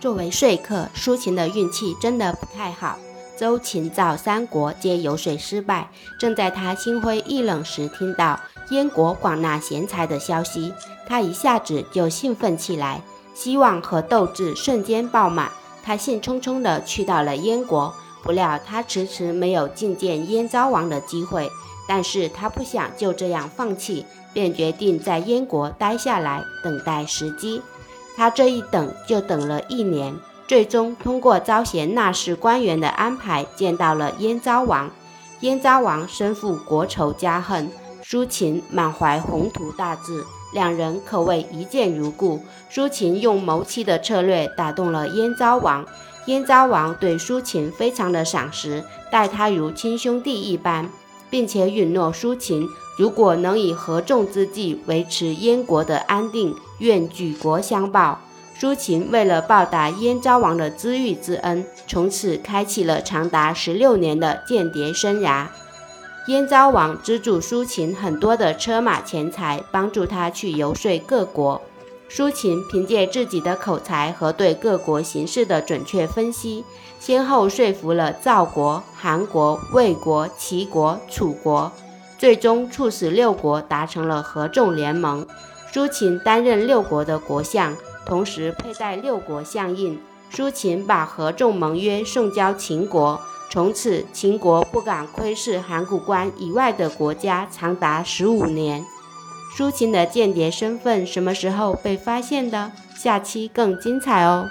作为说客，苏秦的运气真的不太好。周、秦、赵三国皆游说失败。正在他心灰意冷时，听到燕国广纳贤才的消息，他一下子就兴奋起来，希望和斗志瞬间爆满。他兴冲冲地去到了燕国，不料他迟迟没有觐见燕昭王的机会。但是他不想就这样放弃，便决定在燕国待下来，等待时机。他这一等就等了一年，最终通过招贤纳士官员的安排，见到了燕昭王。燕昭王身负国仇家恨，苏秦满怀宏图大志，两人可谓一见如故。苏秦用谋妻的策略打动了燕昭王，燕昭王对苏秦非常的赏识，待他如亲兄弟一般，并且允诺苏秦。如果能以合众之计维持燕国的安定，愿举国相报。苏秦为了报答燕昭王的知遇之恩，从此开启了长达十六年的间谍生涯。燕昭王资助苏秦很多的车马钱财，帮助他去游说各国。苏秦凭借自己的口才和对各国形势的准确分析，先后说服了赵国、韩国、魏国、齐国、楚国。最终促使六国达成了合纵联盟。苏秦担任六国的国相，同时佩戴六国相印。苏秦把合纵盟约送交秦国，从此秦国不敢窥视函谷关以外的国家，长达十五年。苏秦的间谍身份什么时候被发现的？下期更精彩哦！